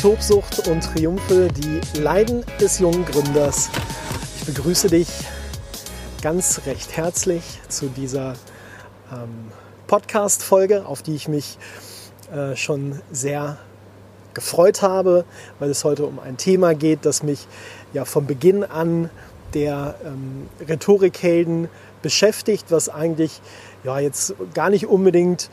Tobsucht und Triumphe, die Leiden des jungen Gründers. Ich begrüße dich ganz recht herzlich zu dieser ähm, Podcast-Folge, auf die ich mich äh, schon sehr gefreut habe, weil es heute um ein Thema geht, das mich ja von Beginn an der ähm, Rhetorikhelden beschäftigt, was eigentlich ja jetzt gar nicht unbedingt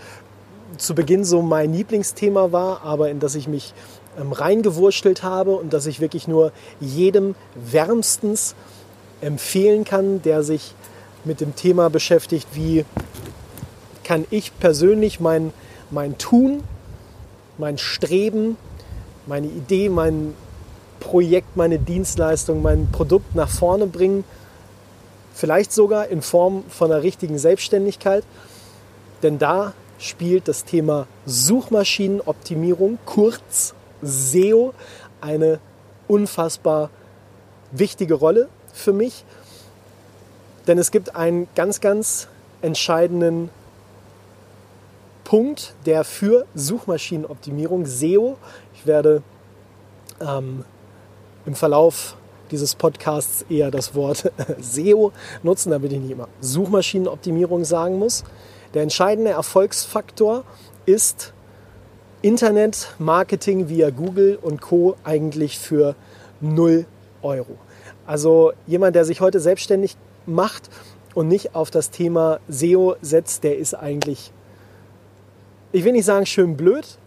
zu Beginn so mein Lieblingsthema war, aber in das ich mich ähm, reingewurschtelt habe und das ich wirklich nur jedem wärmstens empfehlen kann, der sich mit dem Thema beschäftigt, wie kann ich persönlich mein, mein Tun, mein Streben, meine Idee, mein Projekt, meine Dienstleistung, mein Produkt nach vorne bringen, vielleicht sogar in Form von einer richtigen Selbstständigkeit. Denn da spielt das Thema Suchmaschinenoptimierung, kurz SEO, eine unfassbar wichtige Rolle für mich. Denn es gibt einen ganz, ganz entscheidenden Punkt, der für Suchmaschinenoptimierung, SEO, ich werde ähm, im Verlauf dieses Podcasts eher das Wort SEO nutzen, damit ich nicht immer Suchmaschinenoptimierung sagen muss. Der entscheidende Erfolgsfaktor ist Internet-Marketing via Google und Co. eigentlich für 0 Euro. Also jemand, der sich heute selbstständig macht und nicht auf das Thema SEO setzt, der ist eigentlich, ich will nicht sagen schön blöd,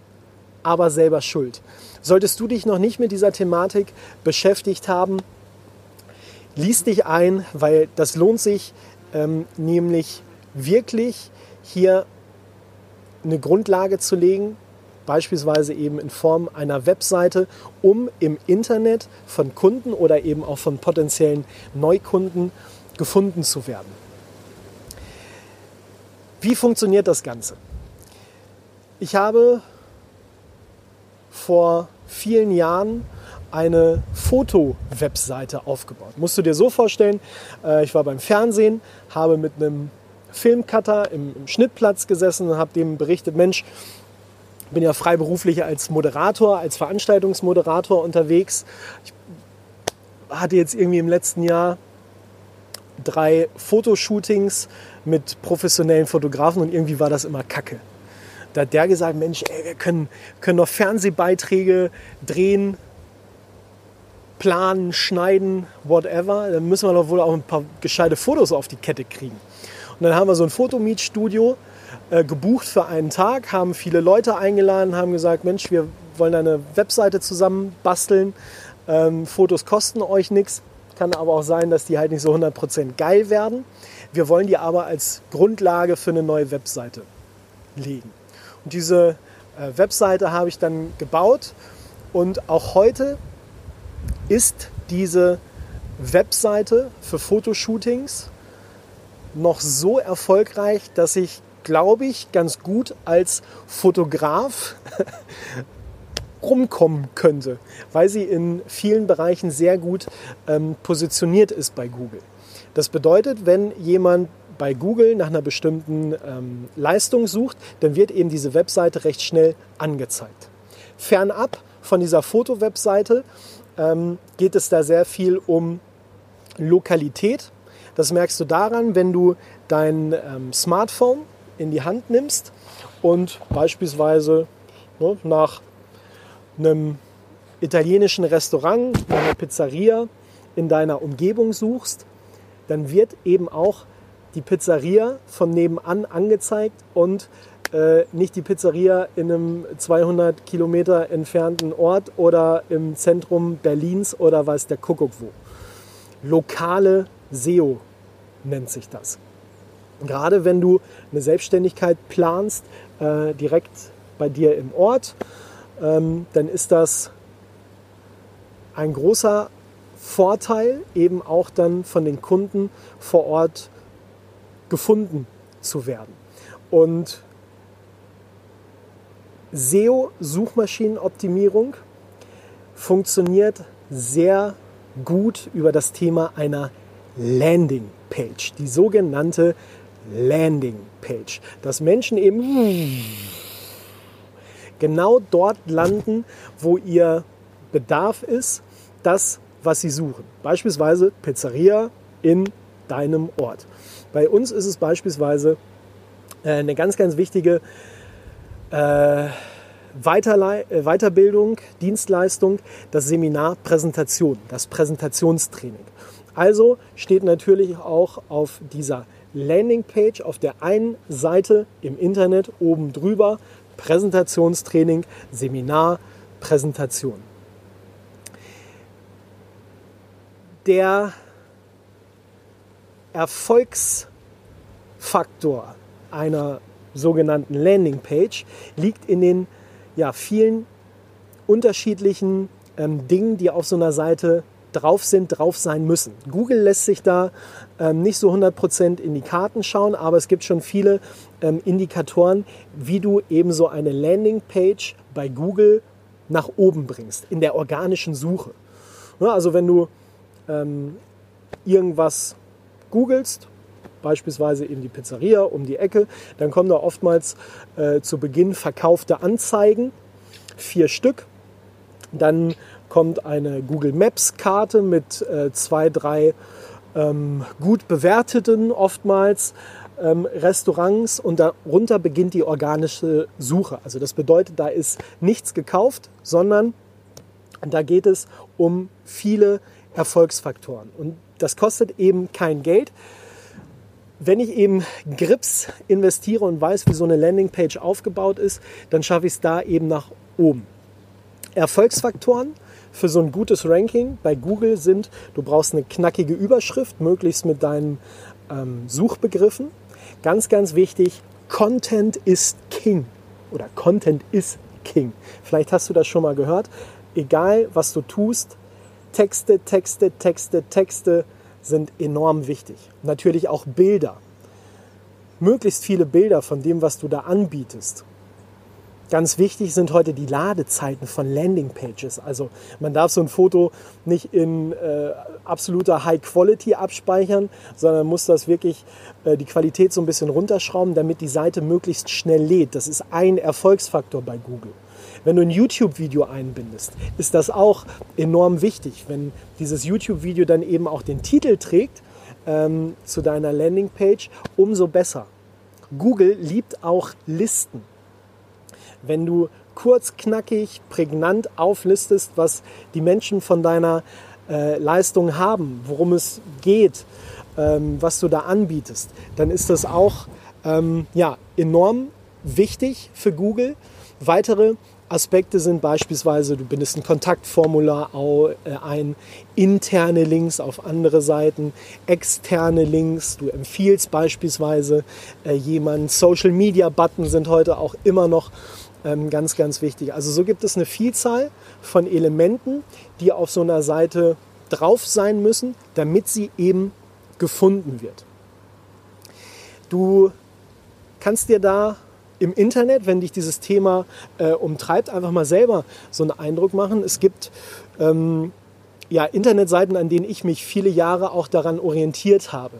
aber selber schuld. Solltest du dich noch nicht mit dieser Thematik beschäftigt haben, lies dich ein, weil das lohnt sich ähm, nämlich wirklich hier eine Grundlage zu legen, beispielsweise eben in Form einer Webseite, um im Internet von Kunden oder eben auch von potenziellen Neukunden gefunden zu werden. Wie funktioniert das Ganze? Ich habe vor vielen Jahren eine Foto-Webseite aufgebaut. Musst du dir so vorstellen, äh, ich war beim Fernsehen, habe mit einem Filmcutter im, Schnittplatz gesessen und habe dem berichtet, Mensch, bin ja freiberuflich als Moderator, als Veranstaltungsmoderator unterwegs. Ich hatte jetzt irgendwie im letzten Jahr drei Fotoshootings mit professionellen Fotografen und irgendwie war das immer Kacke. Da hat der gesagt, Mensch, ey, wir können, können noch Fernsehbeiträge drehen, planen, schneiden, whatever. Dann müssen wir doch wohl auch ein paar gescheite Fotos auf die Kette kriegen. Und dann haben wir so ein Fotomietstudio äh, gebucht für einen Tag, haben viele Leute eingeladen, haben gesagt, Mensch, wir wollen eine Webseite zusammen basteln. Ähm, Fotos kosten euch nichts. Kann aber auch sein, dass die halt nicht so 100% geil werden. Wir wollen die aber als Grundlage für eine neue Webseite legen. Und diese äh, Webseite habe ich dann gebaut und auch heute ist diese Webseite für Fotoshootings noch so erfolgreich, dass ich, glaube ich, ganz gut als Fotograf rumkommen könnte, weil sie in vielen Bereichen sehr gut ähm, positioniert ist bei Google. Das bedeutet, wenn jemand bei Google nach einer bestimmten ähm, Leistung sucht, dann wird eben diese Webseite recht schnell angezeigt. Fernab von dieser Foto-Webseite ähm, geht es da sehr viel um Lokalität. Das merkst du daran, wenn du dein ähm, Smartphone in die Hand nimmst und beispielsweise ne, nach einem italienischen Restaurant, einer Pizzeria in deiner Umgebung suchst, dann wird eben auch die Pizzeria von nebenan angezeigt und äh, nicht die Pizzeria in einem 200 Kilometer entfernten Ort oder im Zentrum Berlins oder weiß der Kuckuck wo. Lokale SEO nennt sich das. Gerade wenn du eine Selbstständigkeit planst, äh, direkt bei dir im Ort, ähm, dann ist das ein großer Vorteil, eben auch dann von den Kunden vor Ort gefunden zu werden. Und SEO-Suchmaschinenoptimierung funktioniert sehr gut über das Thema einer Landing Page, die sogenannte Landing Page, dass Menschen eben genau dort landen, wo ihr Bedarf ist, das, was sie suchen. Beispielsweise Pizzeria in deinem Ort. Bei uns ist es beispielsweise äh, eine ganz, ganz wichtige äh, äh, Weiterbildung, Dienstleistung, das Seminar Präsentation, das Präsentationstraining. Also steht natürlich auch auf dieser Landingpage auf der einen Seite im Internet oben drüber Präsentationstraining, Seminar, Präsentation. Der Erfolgsfaktor einer sogenannten Landingpage liegt in den ja, vielen unterschiedlichen ähm, Dingen, die auf so einer Seite drauf sind, drauf sein müssen. Google lässt sich da ähm, nicht so 100% in die Karten schauen, aber es gibt schon viele ähm, Indikatoren, wie du eben so eine Landingpage bei Google nach oben bringst, in der organischen Suche. Ja, also wenn du ähm, irgendwas googelst, beispielsweise in die Pizzeria um die Ecke, dann kommen da oftmals äh, zu Beginn verkaufte Anzeigen, vier Stück. Dann kommt eine Google Maps Karte mit äh, zwei, drei ähm, gut bewerteten oftmals ähm, Restaurants und darunter beginnt die organische Suche. Also das bedeutet, da ist nichts gekauft, sondern da geht es um viele Erfolgsfaktoren. Und das kostet eben kein Geld. Wenn ich eben Grips investiere und weiß, wie so eine Landingpage aufgebaut ist, dann schaffe ich es da eben nach oben. Erfolgsfaktoren für so ein gutes Ranking bei Google sind, du brauchst eine knackige Überschrift, möglichst mit deinen ähm, Suchbegriffen. Ganz, ganz wichtig, Content ist King oder Content ist King. Vielleicht hast du das schon mal gehört. Egal, was du tust, Texte, Texte, Texte, Texte sind enorm wichtig. Natürlich auch Bilder. Möglichst viele Bilder von dem, was du da anbietest. Ganz wichtig sind heute die Ladezeiten von Landingpages. Also man darf so ein Foto nicht in äh, absoluter High Quality abspeichern, sondern muss das wirklich äh, die Qualität so ein bisschen runterschrauben, damit die Seite möglichst schnell lädt. Das ist ein Erfolgsfaktor bei Google. Wenn du ein YouTube-Video einbindest, ist das auch enorm wichtig. Wenn dieses YouTube-Video dann eben auch den Titel trägt ähm, zu deiner Landingpage, umso besser. Google liebt auch Listen wenn du kurz, knackig, prägnant auflistest, was die Menschen von deiner äh, Leistung haben, worum es geht, ähm, was du da anbietest, dann ist das auch ähm, ja, enorm wichtig für Google. Weitere Aspekte sind beispielsweise, du bindest ein Kontaktformular äh, ein, interne Links auf andere Seiten, externe Links, du empfiehlst beispielsweise äh, jemanden, Social Media Button sind heute auch immer noch ganz, ganz wichtig. Also so gibt es eine Vielzahl von Elementen, die auf so einer Seite drauf sein müssen, damit sie eben gefunden wird. Du kannst dir da im Internet, wenn dich dieses Thema äh, umtreibt, einfach mal selber so einen Eindruck machen. Es gibt ähm, ja, Internetseiten, an denen ich mich viele Jahre auch daran orientiert habe.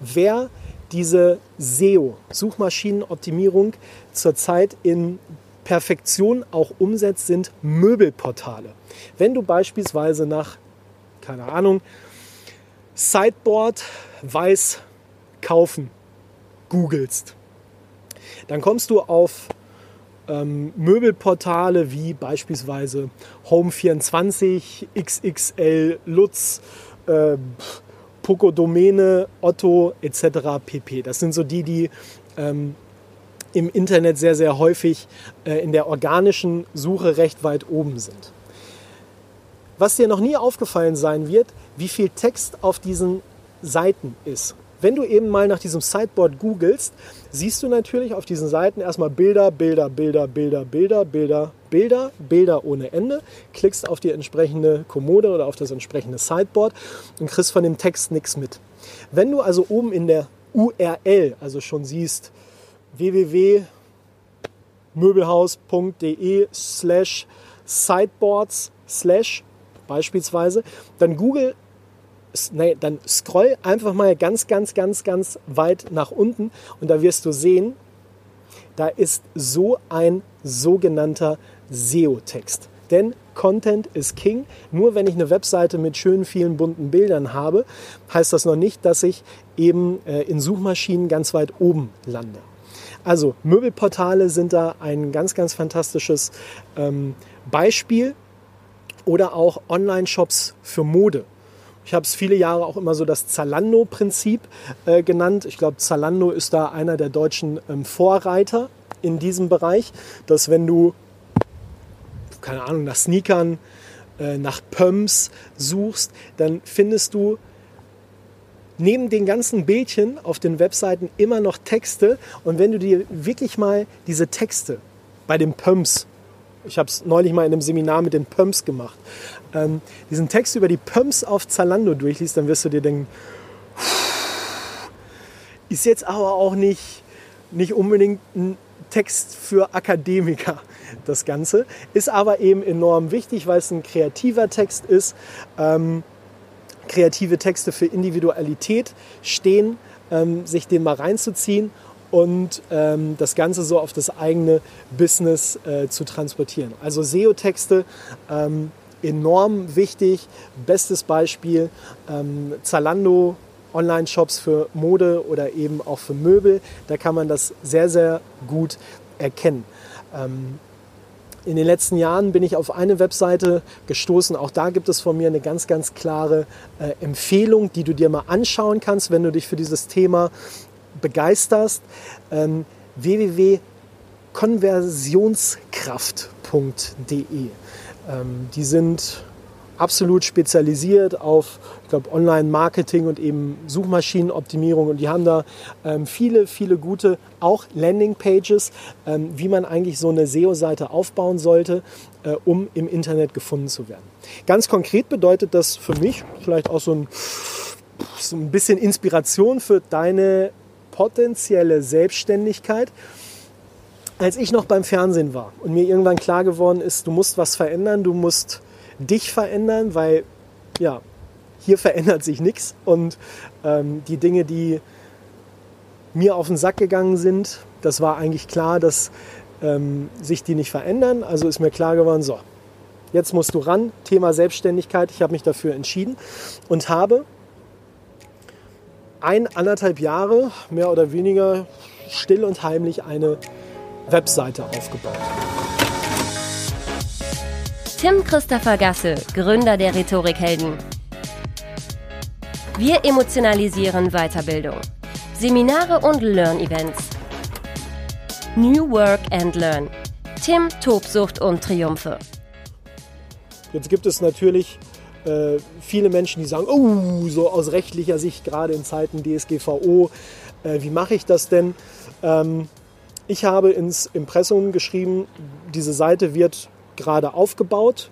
Wer diese SEO, Suchmaschinenoptimierung, zurzeit in Perfektion auch umsetzt, sind Möbelportale. Wenn du beispielsweise nach, keine Ahnung, Sideboard weiß kaufen googelst, dann kommst du auf ähm, Möbelportale wie beispielsweise Home24, XXL, Lutz, äh, Poco Domäne, Otto etc. pp. Das sind so die, die ähm, im Internet sehr, sehr häufig äh, in der organischen Suche recht weit oben sind. Was dir noch nie aufgefallen sein wird, wie viel Text auf diesen Seiten ist. Wenn du eben mal nach diesem Sideboard googelst, siehst du natürlich auf diesen Seiten erstmal Bilder, Bilder, Bilder, Bilder, Bilder, Bilder, Bilder, Bilder ohne Ende. Klickst auf die entsprechende Kommode oder auf das entsprechende Sideboard und kriegst von dem Text nichts mit. Wenn du also oben in der URL also schon siehst www.möbelhaus.de slash sideboards slash beispielsweise, dann Google nee, dann scroll einfach mal ganz, ganz, ganz, ganz weit nach unten und da wirst du sehen, da ist so ein sogenannter SEO-Text. Denn Content ist King. Nur wenn ich eine Webseite mit schönen vielen bunten Bildern habe, heißt das noch nicht, dass ich eben äh, in Suchmaschinen ganz weit oben lande. Also Möbelportale sind da ein ganz, ganz fantastisches ähm, Beispiel oder auch Online-Shops für Mode. Ich habe es viele Jahre auch immer so das Zalando-Prinzip äh, genannt. Ich glaube, Zalando ist da einer der deutschen ähm, Vorreiter in diesem Bereich, dass wenn du, keine Ahnung, nach Sneakern, äh, nach Pumps suchst, dann findest du neben den ganzen Bildchen auf den Webseiten immer noch Texte. Und wenn du dir wirklich mal diese Texte bei den Pumps ich habe es neulich mal in einem Seminar mit den Pumps gemacht, ähm, diesen Text über die Pumps auf Zalando durchliest, dann wirst du dir denken, ist jetzt aber auch nicht, nicht unbedingt ein Text für Akademiker, das Ganze. Ist aber eben enorm wichtig, weil es ein kreativer Text ist. Ähm, kreative Texte für Individualität stehen, ähm, sich den mal reinzuziehen und ähm, das Ganze so auf das eigene Business äh, zu transportieren. Also SEO-Texte ähm, enorm wichtig. Bestes Beispiel ähm, Zalando. Online-Shops für Mode oder eben auch für Möbel, da kann man das sehr, sehr gut erkennen. In den letzten Jahren bin ich auf eine Webseite gestoßen. Auch da gibt es von mir eine ganz, ganz klare äh, Empfehlung, die du dir mal anschauen kannst, wenn du dich für dieses Thema begeisterst. Ähm, www.konversionskraft.de. Ähm, die sind absolut spezialisiert auf Online-Marketing und eben Suchmaschinenoptimierung. Und die haben da ähm, viele, viele gute, auch Landing-Pages, ähm, wie man eigentlich so eine SEO-Seite aufbauen sollte, äh, um im Internet gefunden zu werden. Ganz konkret bedeutet das für mich vielleicht auch so ein, so ein bisschen Inspiration für deine potenzielle Selbstständigkeit. Als ich noch beim Fernsehen war und mir irgendwann klar geworden ist, du musst was verändern, du musst dich verändern, weil ja, hier verändert sich nichts und ähm, die Dinge, die mir auf den Sack gegangen sind, das war eigentlich klar, dass ähm, sich die nicht verändern. Also ist mir klar geworden, so, jetzt musst du ran, Thema Selbstständigkeit. Ich habe mich dafür entschieden und habe ein, anderthalb Jahre, mehr oder weniger still und heimlich eine Webseite aufgebaut. Tim Christopher Gasse, Gründer der Rhetorikhelden. Wir emotionalisieren Weiterbildung. Seminare und Learn-Events. New Work and Learn. Tim, Tobsucht und Triumphe. Jetzt gibt es natürlich äh, viele Menschen, die sagen, oh, so aus rechtlicher Sicht, gerade in Zeiten DSGVO, äh, wie mache ich das denn? Ähm, ich habe ins Impressum geschrieben, diese Seite wird gerade aufgebaut.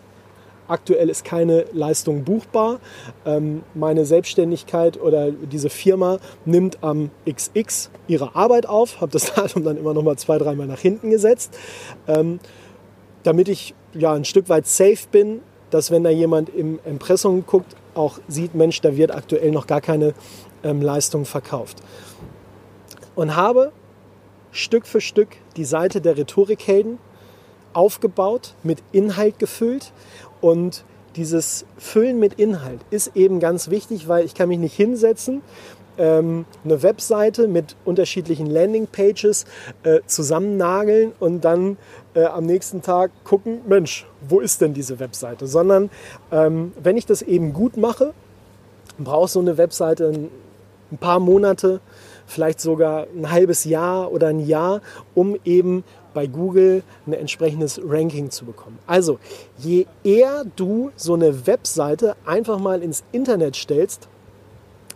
Aktuell ist keine Leistung buchbar. Ähm, meine Selbstständigkeit oder diese Firma nimmt am XX ihre Arbeit auf, habe das Datum dann immer noch mal zwei, dreimal nach hinten gesetzt, ähm, damit ich ja ein Stück weit safe bin, dass wenn da jemand im Impressum guckt, auch sieht, Mensch, da wird aktuell noch gar keine ähm, Leistung verkauft. Und habe Stück für Stück die Seite der Rhetorikhelden aufgebaut, mit Inhalt gefüllt und dieses Füllen mit Inhalt ist eben ganz wichtig, weil ich kann mich nicht hinsetzen ähm, eine Webseite mit unterschiedlichen Landingpages äh, zusammennageln und dann äh, am nächsten Tag gucken, Mensch, wo ist denn diese Webseite? Sondern ähm, wenn ich das eben gut mache, braucht so eine Webseite ein, ein paar Monate, vielleicht sogar ein halbes Jahr oder ein Jahr, um eben bei Google ein entsprechendes Ranking zu bekommen. Also, je eher du so eine Webseite einfach mal ins Internet stellst,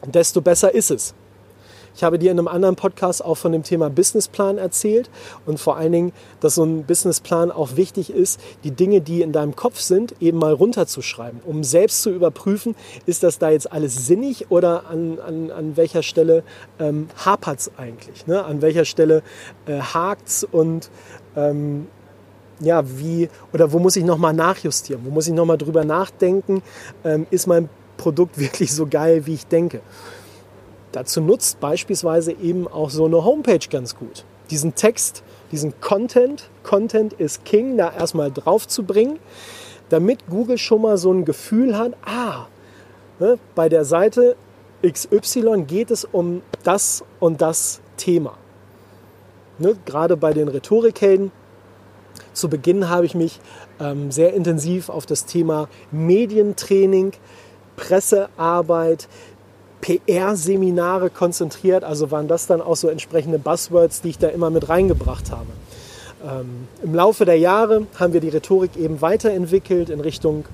desto besser ist es. Ich habe dir in einem anderen Podcast auch von dem Thema Businessplan erzählt und vor allen Dingen, dass so ein Businessplan auch wichtig ist, die Dinge, die in deinem Kopf sind, eben mal runterzuschreiben, um selbst zu überprüfen, ist das da jetzt alles sinnig oder an, an, an welcher Stelle ähm, hapert es eigentlich, ne? an welcher Stelle äh, hakt es und ähm, ja, wie oder wo muss ich nochmal nachjustieren, wo muss ich nochmal drüber nachdenken, ähm, ist mein Produkt wirklich so geil, wie ich denke. Dazu nutzt beispielsweise eben auch so eine Homepage ganz gut. Diesen Text, diesen Content, Content ist King, da erstmal drauf zu bringen, damit Google schon mal so ein Gefühl hat, ah, ne, bei der Seite XY geht es um das und das Thema. Ne, gerade bei den Rhetorikhelden. Zu Beginn habe ich mich ähm, sehr intensiv auf das Thema Medientraining, Pressearbeit, PR-Seminare konzentriert. Also waren das dann auch so entsprechende Buzzwords, die ich da immer mit reingebracht habe. Ähm, Im Laufe der Jahre haben wir die Rhetorik eben weiterentwickelt in Richtung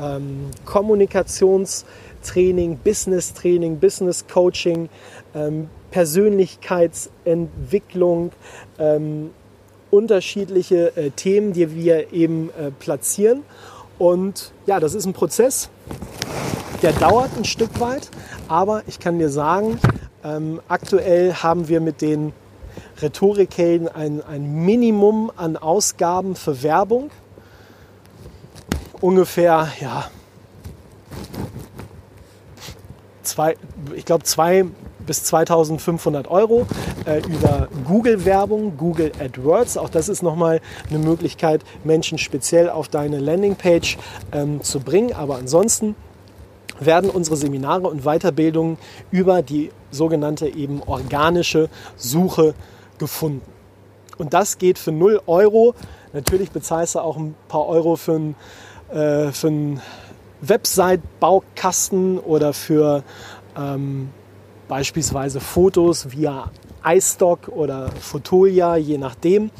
ähm, Kommunikationstraining, Business-Training, Business-Coaching, ähm, Persönlichkeitsentwicklung, ähm, unterschiedliche äh, Themen, die wir eben äh, platzieren. Und ja, das ist ein Prozess, der dauert ein Stück weit, aber ich kann dir sagen, ähm, aktuell haben wir mit den Rhetorikhelden ein, ein Minimum an Ausgaben für Werbung. Ungefähr, ja, zwei, ich glaube zwei bis 2500 Euro äh, über Google-Werbung, Google AdWords. Auch das ist nochmal eine Möglichkeit, Menschen speziell auf deine Landingpage ähm, zu bringen. Aber ansonsten werden unsere Seminare und Weiterbildungen über die sogenannte eben organische Suche gefunden. Und das geht für 0 Euro. Natürlich bezahlst du auch ein paar Euro für einen, äh, für einen Website-Baukasten oder für ähm, beispielsweise Fotos via iStock oder Fotolia, je nachdem,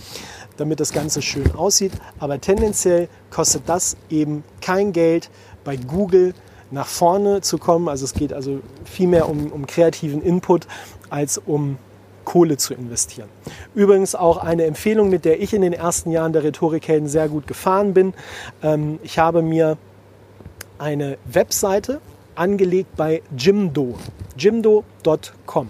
damit das Ganze schön aussieht. Aber tendenziell kostet das eben kein Geld bei Google nach vorne zu kommen. Also es geht also vielmehr um, um kreativen Input als um Kohle zu investieren. Übrigens auch eine Empfehlung, mit der ich in den ersten Jahren der Rhetorikhelden sehr gut gefahren bin. Ähm, ich habe mir eine Webseite angelegt bei Jimdo, jimdo.com.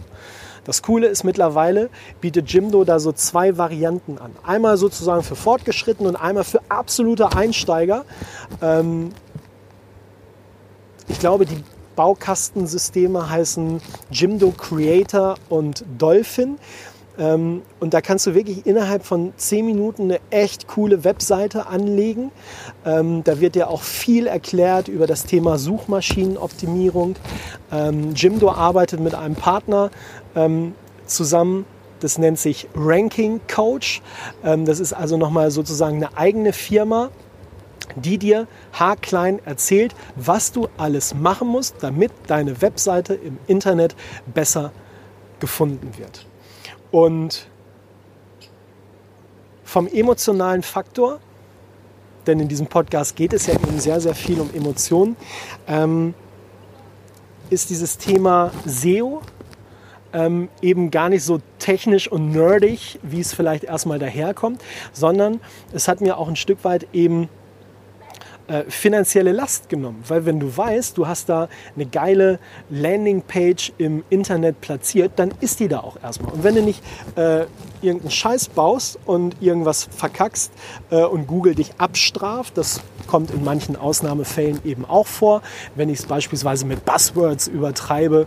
Das Coole ist mittlerweile, bietet Jimdo da so zwei Varianten an. Einmal sozusagen für Fortgeschrittene und einmal für absolute Einsteiger. Ähm, ich glaube, die Baukastensysteme heißen Jimdo Creator und Dolphin. Ähm, und da kannst du wirklich innerhalb von 10 Minuten eine echt coole Webseite anlegen. Ähm, da wird dir auch viel erklärt über das Thema Suchmaschinenoptimierung. Ähm, Jimdo arbeitet mit einem Partner zusammen, das nennt sich Ranking Coach. das ist also nochmal sozusagen eine eigene Firma, die dir haarklein erzählt, was du alles machen musst, damit deine Webseite im Internet besser gefunden wird. Und vom emotionalen Faktor, denn in diesem Podcast geht es ja eben sehr, sehr viel um Emotionen, ähm, ist dieses Thema SEO ähm, eben gar nicht so technisch und nerdig, wie es vielleicht erstmal daherkommt, sondern es hat mir auch ein Stück weit eben äh, finanzielle Last genommen. Weil wenn du weißt, du hast da eine geile Landingpage im Internet platziert, dann ist die da auch erstmal. Und wenn du nicht äh, irgendeinen Scheiß baust und irgendwas verkackst äh, und Google dich abstraft, das kommt in manchen Ausnahmefällen eben auch vor, wenn ich es beispielsweise mit Buzzwords übertreibe,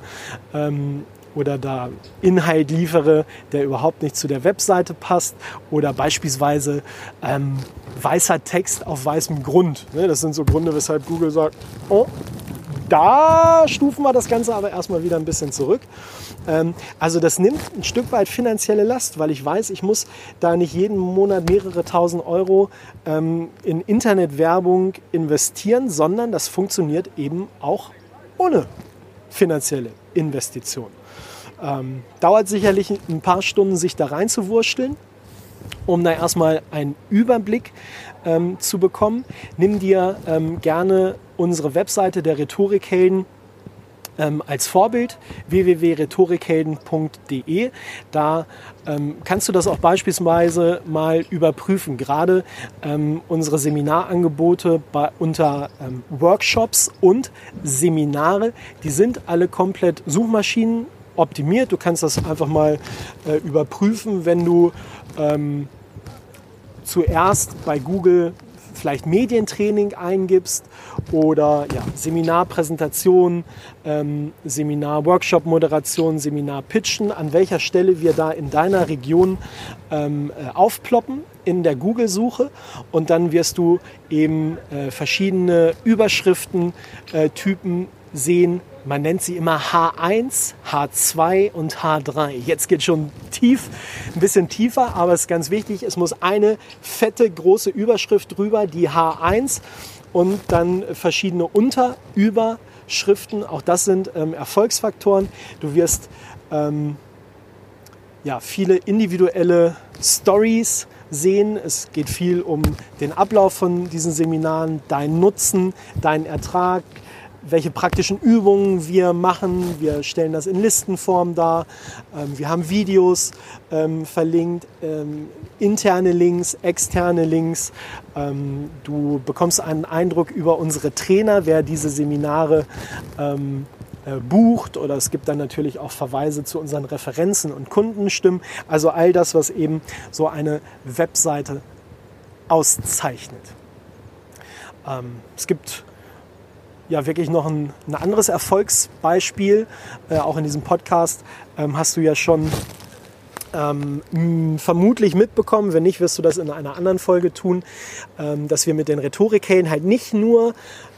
ähm, oder da Inhalt liefere, der überhaupt nicht zu der Webseite passt oder beispielsweise ähm, weißer Text auf weißem Grund. Ne, das sind so Gründe, weshalb Google sagt, oh, da stufen wir das Ganze aber erstmal wieder ein bisschen zurück. Ähm, also das nimmt ein Stück weit finanzielle Last, weil ich weiß, ich muss da nicht jeden Monat mehrere tausend Euro ähm, in Internetwerbung investieren, sondern das funktioniert eben auch ohne finanzielle Investition. Ähm, dauert sicherlich ein paar Stunden, sich da reinzuwursteln, um da erstmal einen Überblick ähm, zu bekommen. Nimm dir ähm, gerne unsere Webseite der Rhetorikhelden ähm, als Vorbild www.rhetorikhelden.de. Da ähm, kannst du das auch beispielsweise mal überprüfen. Gerade ähm, unsere Seminarangebote bei, unter ähm, Workshops und Seminare, die sind alle komplett Suchmaschinen optimiert. Du kannst das einfach mal äh, überprüfen, wenn du ähm, zuerst bei Google vielleicht Medientraining eingibst oder ja, Seminarpräsentation, ähm, Seminar-Workshop-Moderation, Seminar-Pitchen, an welcher Stelle wir da in deiner Region ähm, äh, aufploppen in der Google-Suche und dann wirst du eben äh, verschiedene Überschriften-Typen äh, sehen, man nennt sie immer H1, H2 und H3. Jetzt geht schon tief, ein bisschen tiefer, aber es ist ganz wichtig, es muss eine fette große Überschrift drüber, die H1 und dann verschiedene Unterüberschriften. Auch das sind ähm, Erfolgsfaktoren. Du wirst ähm, ja, viele individuelle Stories sehen. Es geht viel um den Ablauf von diesen Seminaren, deinen Nutzen, deinen Ertrag, welche praktischen Übungen wir machen. Wir stellen das in Listenform dar. Ähm, wir haben Videos ähm, verlinkt, ähm, interne Links, externe Links. du bekommst einen Eindruck über unsere Trainer, wer diese Seminare äh, bucht oder es gibt dann natürlich auch Verweise zu unseren Referenzen und Kundenstimmen. Also all das, was eben so eine Webseite auszeichnet. es gibt ja wirklich noch ein, ein anderes Erfolgsbeispiel. Äh, auch in diesem Podcast ähm, hast du ja schon ähm, vermutlich mitbekommen, wenn nicht, wirst du das in einer anderen Folge tun, ähm, dass wir mit den Rhetorikhelden halt nicht nur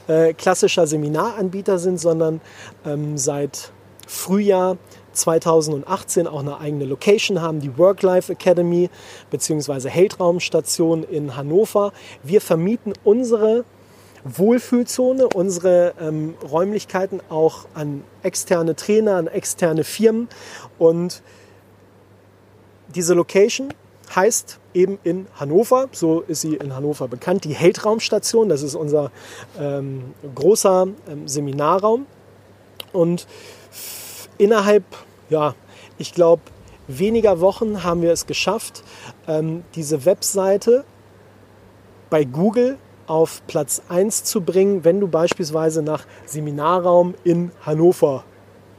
äh, klassischer Seminaranbieter sind, sondern ähm, seit Frühjahr 2018 auch eine eigene Location haben, die Work-Life Academy bzw. Heldraumstation in Hannover. Wir vermieten unsere Wohlfühlzone, unsere ähm, Räumlichkeiten auch an externe Trainer, an externe Firmen. Und diese Location heißt eben in Hannover, so ist sie in Hannover bekannt, die Heldraumstation. Das ist unser ähm, großer ähm, Seminarraum. Und innerhalb, ja, ich glaube, weniger Wochen haben wir es geschafft, ähm, diese Webseite bei Google auf Platz 1 zu bringen, wenn du beispielsweise nach Seminarraum in Hannover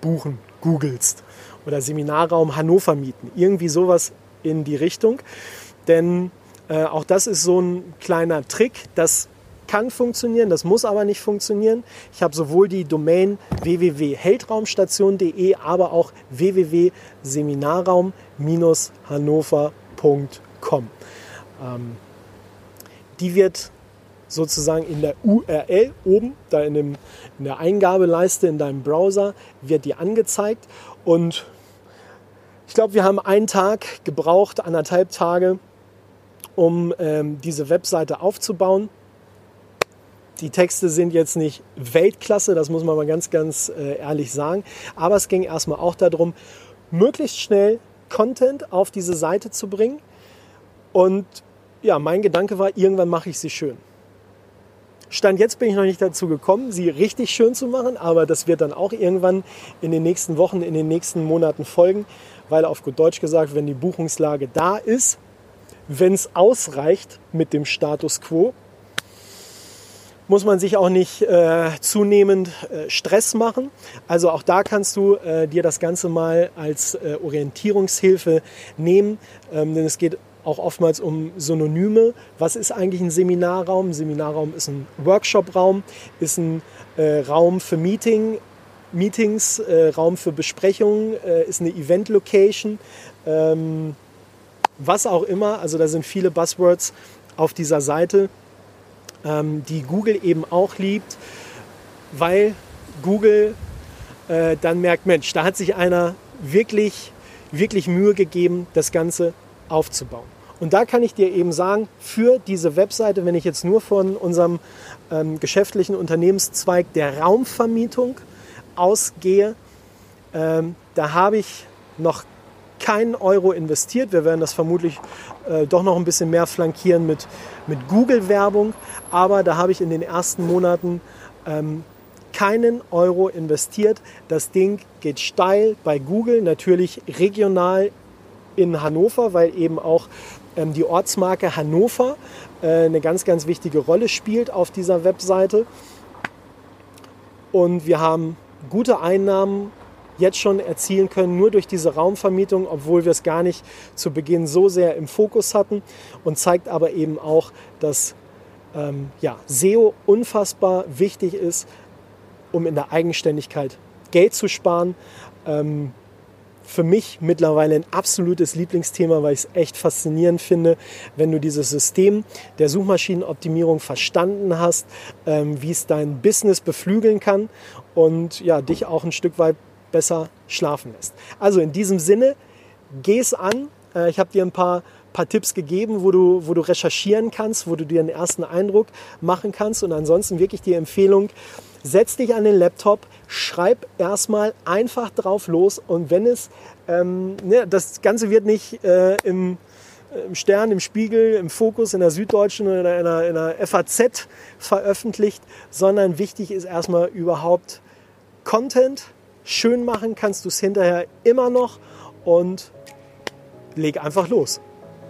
buchen, googelst oder Seminarraum Hannover mieten. Irgendwie sowas in die Richtung. Denn äh, auch das ist so ein kleiner Trick, das kann funktionieren, das muss aber nicht funktionieren. Ich habe sowohl die Domain www.heldraumstation.de, aber auch www.seminarraum-hannover.com. Ähm, die wird sozusagen in der URL oben, da in, dem, in der Eingabeleiste in deinem Browser, wird dir angezeigt. Und ich glaube, wir haben einen Tag gebraucht, anderthalb Tage, um ähm, diese Webseite aufzubauen. Die Texte sind jetzt nicht Weltklasse, das muss man mal ganz, ganz äh, ehrlich sagen. Aber es ging erstmal auch darum, möglichst schnell Content auf diese Seite zu bringen. Und ja, mein Gedanke war, irgendwann mache ich sie schön. Stand jetzt bin ich noch nicht dazu gekommen, sie richtig schön zu machen, aber das wird dann auch irgendwann in den nächsten Wochen, in den nächsten Monaten folgen, weil auf gut Deutsch gesagt, wenn die Buchungslage da ist, wenn es ausreicht mit dem Status quo, muss man sich auch nicht äh, zunehmend äh, Stress machen. Also auch da kannst du äh, dir das Ganze mal als äh, Orientierungshilfe nehmen, ähm, denn es geht auch oftmals um Synonyme. Was ist eigentlich ein Seminarraum? Ein Seminarraum ist ein Workshopraum, ist ein äh, Raum für Meeting, Meetings, äh, Raum für Besprechungen, äh, ist eine Event-Location, ähm, was auch immer. Also da sind viele Buzzwords auf dieser Seite, ähm, die Google eben auch liebt, weil Google äh, dann merkt, Mensch, da hat sich einer wirklich, wirklich Mühe gegeben, das Ganze aufzubauen. Und da kann ich dir eben sagen, für diese Webseite, wenn ich jetzt nur von unserem ähm, geschäftlichen Unternehmenszweig der Raumvermietung ausgehe, ähm, da habe ich noch keinen Euro investiert. Wir werden das vermutlich äh, doch noch ein bisschen mehr flankieren mit, mit Google-Werbung. Aber da habe ich in den ersten Monaten ähm, keinen Euro investiert. Das Ding geht steil bei Google, natürlich regional in Hannover, weil eben auch die Ortsmarke Hannover äh, eine ganz, ganz wichtige Rolle spielt auf dieser Webseite. Und wir haben gute Einnahmen jetzt schon erzielen können, nur durch diese Raumvermietung, obwohl wir es gar nicht zu Beginn so sehr im Fokus hatten und zeigt aber eben auch, dass ähm, ja, SEO unfassbar wichtig ist, um in der Eigenständigkeit Geld zu sparen. Ähm, für mich mittlerweile ein absolutes Lieblingsthema, weil ich es echt faszinierend finde, wenn du dieses System der Suchmaschinenoptimierung verstanden hast, ähm, wie es dein Business beflügeln kann und ja, dich auch ein Stück weit besser schlafen lässt. Also in diesem Sinne, geh es an. Äh, ich habe dir ein paar, paar Tipps gegeben, wo du, wo du recherchieren kannst, wo du dir einen ersten Eindruck machen kannst. Und ansonsten wirklich die Empfehlung, setz dich an den Laptop, schreib erstmal einfach drauf los und wenn es, ähm, ne, das Ganze wird nicht äh, im, im Stern, im Spiegel, im Fokus, in der Süddeutschen oder in einer, in einer FAZ veröffentlicht, sondern wichtig ist erstmal überhaupt Content. Schön machen kannst du es hinterher immer noch und leg einfach los.